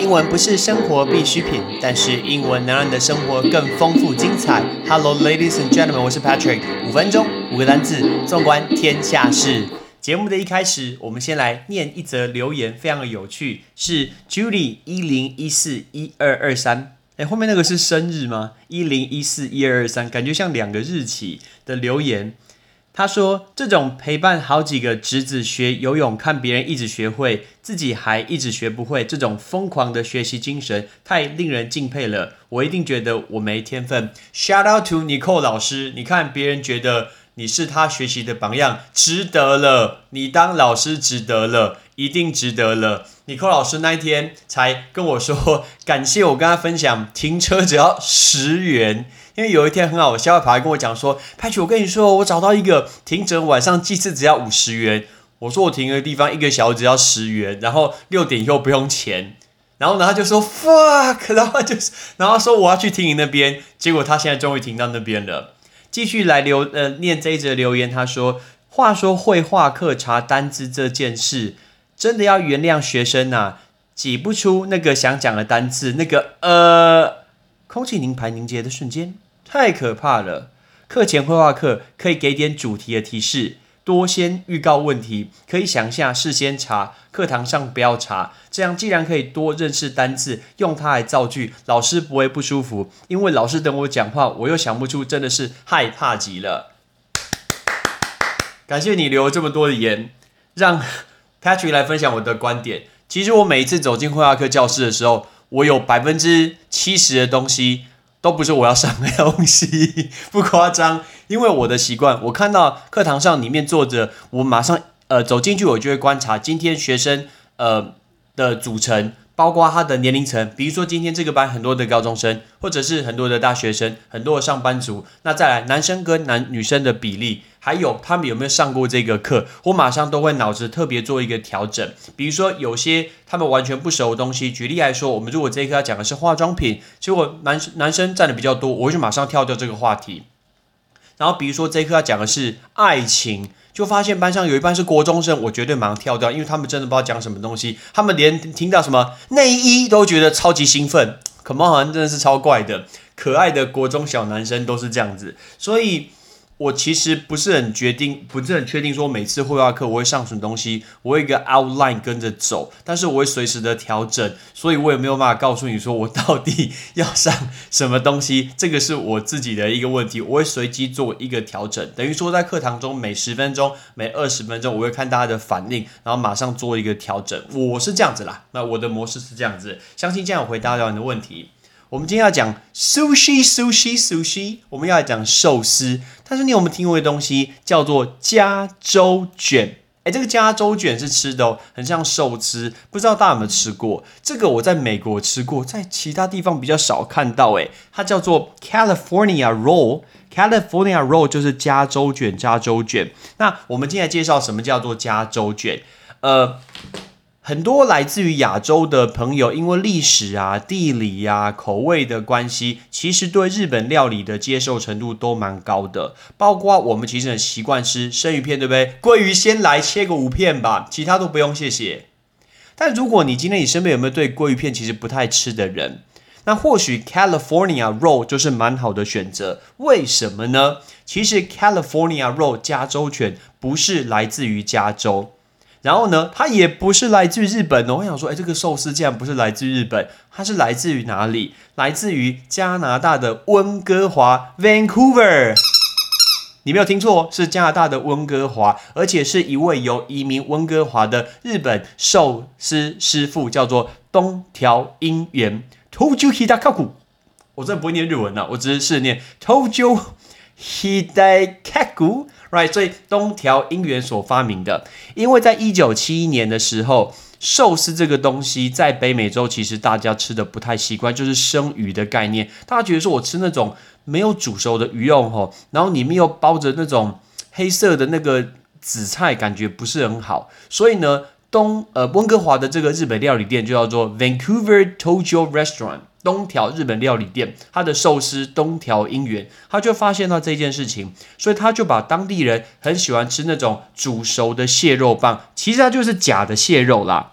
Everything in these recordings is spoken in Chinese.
英文不是生活必需品，但是英文能让你的生活更丰富精彩。Hello, ladies and gentlemen，我是 Patrick。五分钟，五个单字，纵观天下事。节目的一开始，我们先来念一则留言，非常的有趣，是 Julie 一零一四一二二三。哎，后面那个是生日吗？一零一四一二二三，感觉像两个日期的留言。他说：“这种陪伴好几个侄子学游泳，看别人一直学会，自己还一直学不会，这种疯狂的学习精神太令人敬佩了。我一定觉得我没天分。”Shout out to Nicole 老师，你看别人觉得你是他学习的榜样，值得了。你当老师值得了，一定值得了。Nicole 老师那一天才跟我说，感谢我跟他分享停车只要十元。因为有一天很好笑，跑来跟我讲说：“派曲，我跟你说，我找到一个停整晚上祭祀只要五十元。”我说：“我停的地方一个小时只要十元，然后六点以后不用钱。”然后呢，他就说：“fuck！” 然后就是，然后说我要去停你那边。结果他现在终于停到那边了。继续来留呃念这一则留言，他说：“话说绘画课查单字这件事，真的要原谅学生呐，挤不出那个想讲的单字，那个呃，空气凝排凝结的瞬间。”太可怕了！课前绘画课可以给点主题的提示，多先预告问题，可以想下事先查，课堂上不要查。这样既然可以多认识单字，用它来造句，老师不会不舒服。因为老师等我讲话，我又想不出，真的是害怕极了。感谢你留这么多的言，让 Patrick 来分享我的观点。其实我每一次走进绘画课教室的时候，我有百分之七十的东西。都不是我要上的东西，不夸张。因为我的习惯，我看到课堂上里面坐着，我马上呃走进去，我就会观察今天学生呃的组成，包括他的年龄层。比如说今天这个班很多的高中生，或者是很多的大学生，很多的上班族。那再来男生跟男女生的比例。还有他们有没有上过这个课？我马上都会脑子特别做一个调整。比如说有些他们完全不熟的东西，举例来说，我们如果这一课要讲的是化妆品，结果男男生占的比较多，我就马上跳掉这个话题。然后比如说这一课要讲的是爱情，就发现班上有一半是国中生，我绝对马上跳掉，因为他们真的不知道讲什么东西，他们连听到什么内衣都觉得超级兴奋。Come on，真的是超怪的，可爱的国中小男生都是这样子，所以。我其实不是很决定，不是很确定说每次绘画课我会上什么东西，我有一个 outline 跟着走，但是我会随时的调整，所以我也没有办法告诉你说我到底要上什么东西，这个是我自己的一个问题，我会随机做一个调整，等于说在课堂中每十分钟、每二十分钟，我会看大家的反应，然后马上做一个调整，我是这样子啦，那我的模式是这样子，相信这样回答到你的问题。我们今天要讲 sushi sushi sushi，我们要来讲寿司。但是你有没有听过一个东西叫做加州卷？哎，这个加州卷是吃的哦，很像寿司，不知道大家有没有吃过？这个我在美国吃过，在其他地方比较少看到。哎，它叫做 California roll，California roll 就是加州卷，加州卷。那我们今天介绍什么叫做加州卷？呃。很多来自于亚洲的朋友，因为历史啊、地理呀、口味的关系，其实对日本料理的接受程度都蛮高的。包括我们其实很习惯吃生鱼片，对不对？鲑鱼先来切个五片吧，其他都不用，谢谢。但如果你今天你身边有没有对鲑鱼片其实不太吃的人，那或许 California roll 就是蛮好的选择。为什么呢？其实 California roll 加州犬不是来自于加州。然后呢，它也不是来自于日本哦。我想说，哎，这个寿司竟然不是来自日本，它是来自于哪里？来自于加拿大的温哥华 （Vancouver）。你没有听错，是加拿大的温哥华，而且是一位由移民温哥华的日本寿司师傅，叫做东条英元 （Tojo Hidakaku）。我真的不会念日文啊，我只是念 Tojo Hidakaku。Right，所以东条英元所发明的，因为在一九七一年的时候，寿司这个东西在北美洲其实大家吃的不太习惯，就是生鱼的概念，大家觉得说我吃那种没有煮熟的鱼肉吼，然后里面又包着那种黑色的那个紫菜，感觉不是很好，所以呢，东呃温哥华的这个日本料理店就叫做 Vancouver Tojo Restaurant。东条日本料理店，他的寿司东条英元，他就发现到这件事情，所以他就把当地人很喜欢吃那种煮熟的蟹肉棒，其实它就是假的蟹肉啦。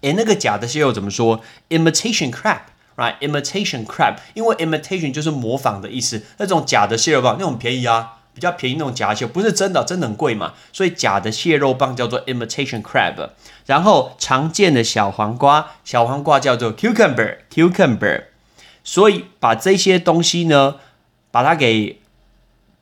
诶，那个假的蟹肉怎么说？imitation crab，right？imitation crab，因为 imitation 就是模仿的意思。那种假的蟹肉棒，那种便宜啊，比较便宜那种假蟹，不是真的，真的很贵嘛。所以假的蟹肉棒叫做 imitation crab。然后常见的小黄瓜，小黄瓜叫做 cucumber，cucumber。所以把这些东西呢，把它给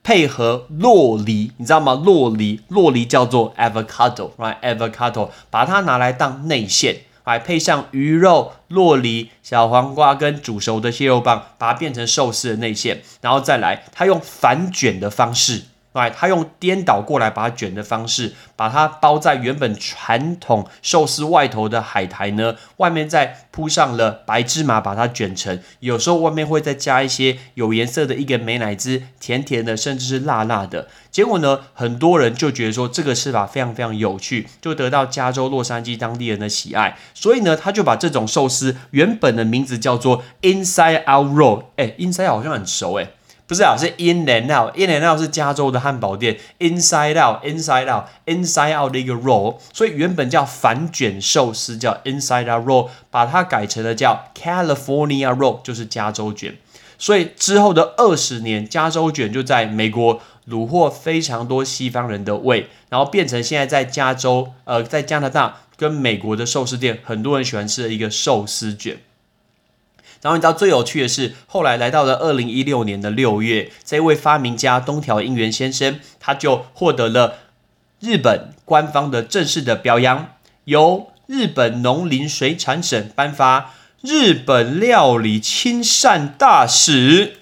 配合洛梨，你知道吗？洛梨，洛梨叫做 avocado，right？avocado，把它拿来当内馅，还配上鱼肉、洛梨、小黄瓜跟煮熟的蟹肉棒，把它变成寿司的内馅，然后再来，它用反卷的方式。哎，他用颠倒过来把它卷的方式，把它包在原本传统寿司外头的海苔呢，外面再铺上了白芝麻，把它卷成。有时候外面会再加一些有颜色的一个美乃滋，甜甜的，甚至是辣辣的。结果呢，很多人就觉得说这个吃法非常非常有趣，就得到加州洛杉矶当地人的喜爱。所以呢，他就把这种寿司原本的名字叫做 Inside Out Roll。哎，Inside 好像很熟哎。不是啊，是 In and Out，In and Out 是加州的汉堡店，Inside Out，Inside Out，Inside Out 的一个 roll，所以原本叫反卷寿司，叫 Inside Out roll，把它改成了叫 California roll，就是加州卷。所以之后的二十年，加州卷就在美国虏获非常多西方人的胃，然后变成现在在加州，呃，在加拿大跟美国的寿司店，很多人喜欢吃的一个寿司卷。然后你知道最有趣的是，后来来到了二零一六年的六月，这位发明家东条英元先生，他就获得了日本官方的正式的表扬，由日本农林水产省颁发日本料理亲善大使，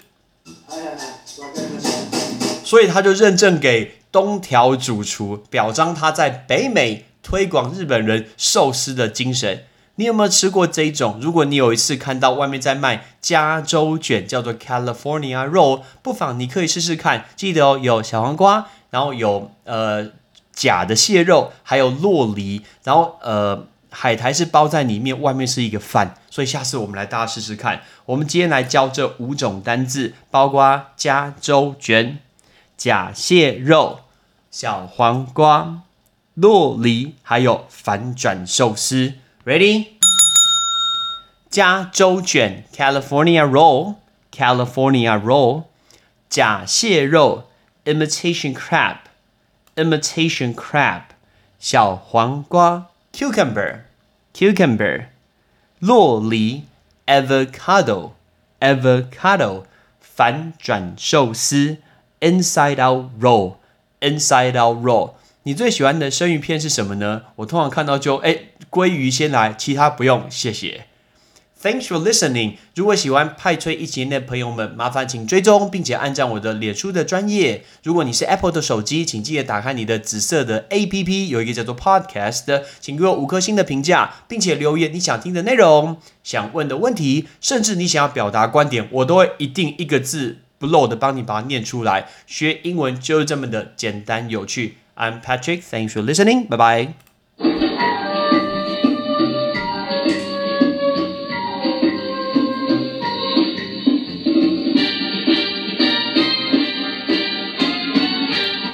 所以他就认证给东条主厨，表彰他在北美推广日本人寿司的精神。你有没有吃过这一种？如果你有一次看到外面在卖加州卷，叫做 California Roll，不妨你可以试试看。记得哦，有小黄瓜，然后有呃假的蟹肉，还有洛梨，然后呃海苔是包在里面，外面是一个饭。所以下次我们来大家试试看。我们今天来教这五种单字，包括加州卷、假蟹肉、小黄瓜、洛梨，还有反转寿司。Ready？加州卷 California roll California roll，假蟹肉 imitation crab imitation crab，小黄瓜 cucumber cucumber，洛梨 avocado avocado，反转寿司 inside out roll inside out roll。 你最喜欢的生鱼片是什么呢？我通常看到就哎，鲑鱼先来，其他不用，谢谢。Thanks for listening。如果喜欢派吹一起的朋友们，麻烦请追踪并且按照我的脸书的专业。如果你是 Apple 的手机，请记得打开你的紫色的 APP，有一个叫做 Podcast，请给我五颗星的评价，并且留言你想听的内容、想问的问题，甚至你想要表达观点，我都会一定一个字不漏的帮你把它念出来。学英文就是这么的简单有趣。I'm Patrick. Thanks for listening. Bye bye.